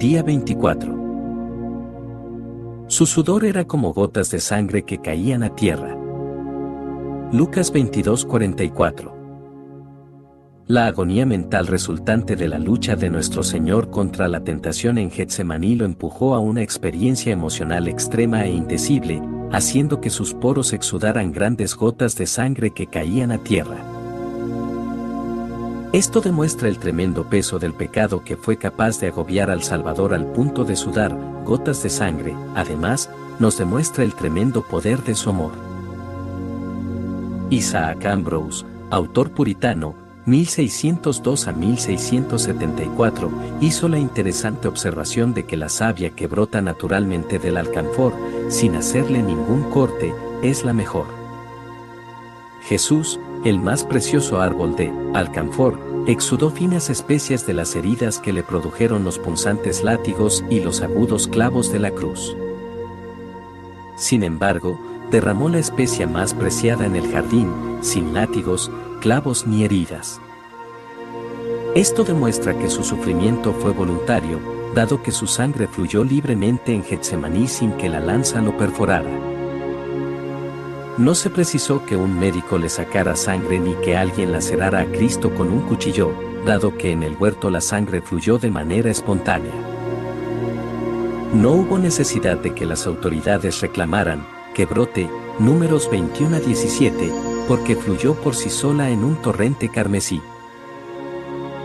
Día 24. Su sudor era como gotas de sangre que caían a tierra. Lucas 22:44. La agonía mental resultante de la lucha de nuestro Señor contra la tentación en Getsemaní lo empujó a una experiencia emocional extrema e indecible, haciendo que sus poros exudaran grandes gotas de sangre que caían a tierra. Esto demuestra el tremendo peso del pecado que fue capaz de agobiar al Salvador al punto de sudar gotas de sangre, además, nos demuestra el tremendo poder de su amor. Isaac Ambrose, autor puritano, 1602 a 1674, hizo la interesante observación de que la savia que brota naturalmente del alcanfor, sin hacerle ningún corte, es la mejor. Jesús, el más precioso árbol de alcanfor, exudó finas especias de las heridas que le produjeron los punzantes látigos y los agudos clavos de la cruz. Sin embargo, derramó la especia más preciada en el jardín, sin látigos, clavos ni heridas. Esto demuestra que su sufrimiento fue voluntario, dado que su sangre fluyó libremente en Getsemaní sin que la lanza lo perforara. No se precisó que un médico le sacara sangre ni que alguien lacerara a Cristo con un cuchillo, dado que en el huerto la sangre fluyó de manera espontánea. No hubo necesidad de que las autoridades reclamaran que brote, números 21 a 17, porque fluyó por sí sola en un torrente carmesí.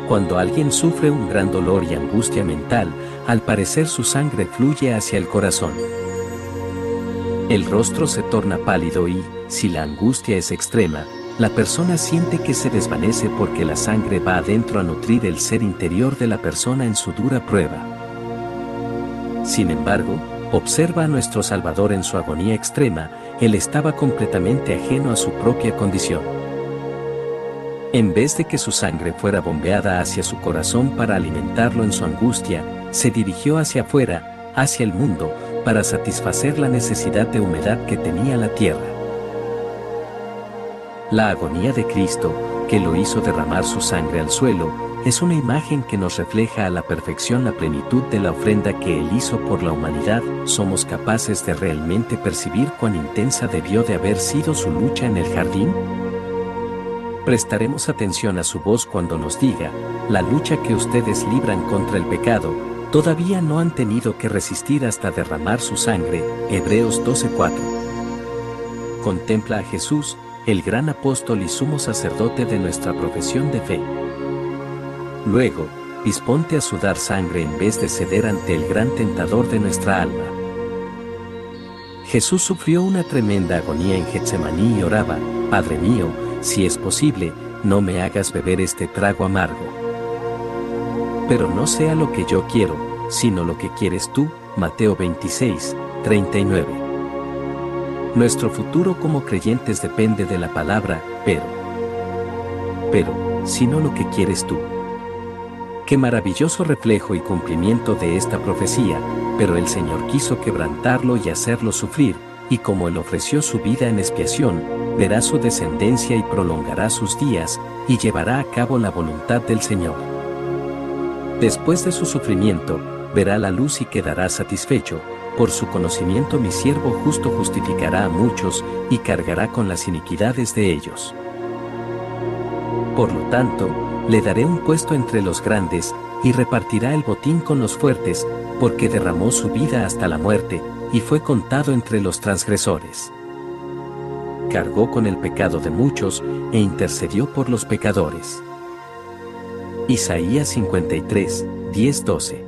Cuando alguien sufre un gran dolor y angustia mental, al parecer su sangre fluye hacia el corazón. El rostro se torna pálido y, si la angustia es extrema, la persona siente que se desvanece porque la sangre va adentro a nutrir el ser interior de la persona en su dura prueba. Sin embargo, observa a nuestro Salvador en su agonía extrema, él estaba completamente ajeno a su propia condición. En vez de que su sangre fuera bombeada hacia su corazón para alimentarlo en su angustia, se dirigió hacia afuera, hacia el mundo, para satisfacer la necesidad de humedad que tenía la tierra. La agonía de Cristo, que lo hizo derramar su sangre al suelo, es una imagen que nos refleja a la perfección la plenitud de la ofrenda que Él hizo por la humanidad. ¿Somos capaces de realmente percibir cuán intensa debió de haber sido su lucha en el jardín? Prestaremos atención a su voz cuando nos diga, la lucha que ustedes libran contra el pecado, todavía no han tenido que resistir hasta derramar su sangre. Hebreos 12:4. Contempla a Jesús, el gran apóstol y sumo sacerdote de nuestra profesión de fe. Luego, disponte a sudar sangre en vez de ceder ante el gran tentador de nuestra alma. Jesús sufrió una tremenda agonía en Getsemaní y oraba, Padre mío, si es posible, no me hagas beber este trago amargo pero no sea lo que yo quiero, sino lo que quieres tú, Mateo 26, 39. Nuestro futuro como creyentes depende de la palabra, pero. Pero, sino lo que quieres tú. Qué maravilloso reflejo y cumplimiento de esta profecía, pero el Señor quiso quebrantarlo y hacerlo sufrir, y como Él ofreció su vida en expiación, verá su descendencia y prolongará sus días, y llevará a cabo la voluntad del Señor. Después de su sufrimiento, verá la luz y quedará satisfecho, por su conocimiento mi siervo justo justificará a muchos y cargará con las iniquidades de ellos. Por lo tanto, le daré un puesto entre los grandes, y repartirá el botín con los fuertes, porque derramó su vida hasta la muerte, y fue contado entre los transgresores. Cargó con el pecado de muchos, e intercedió por los pecadores. Isaías 53, 10-12.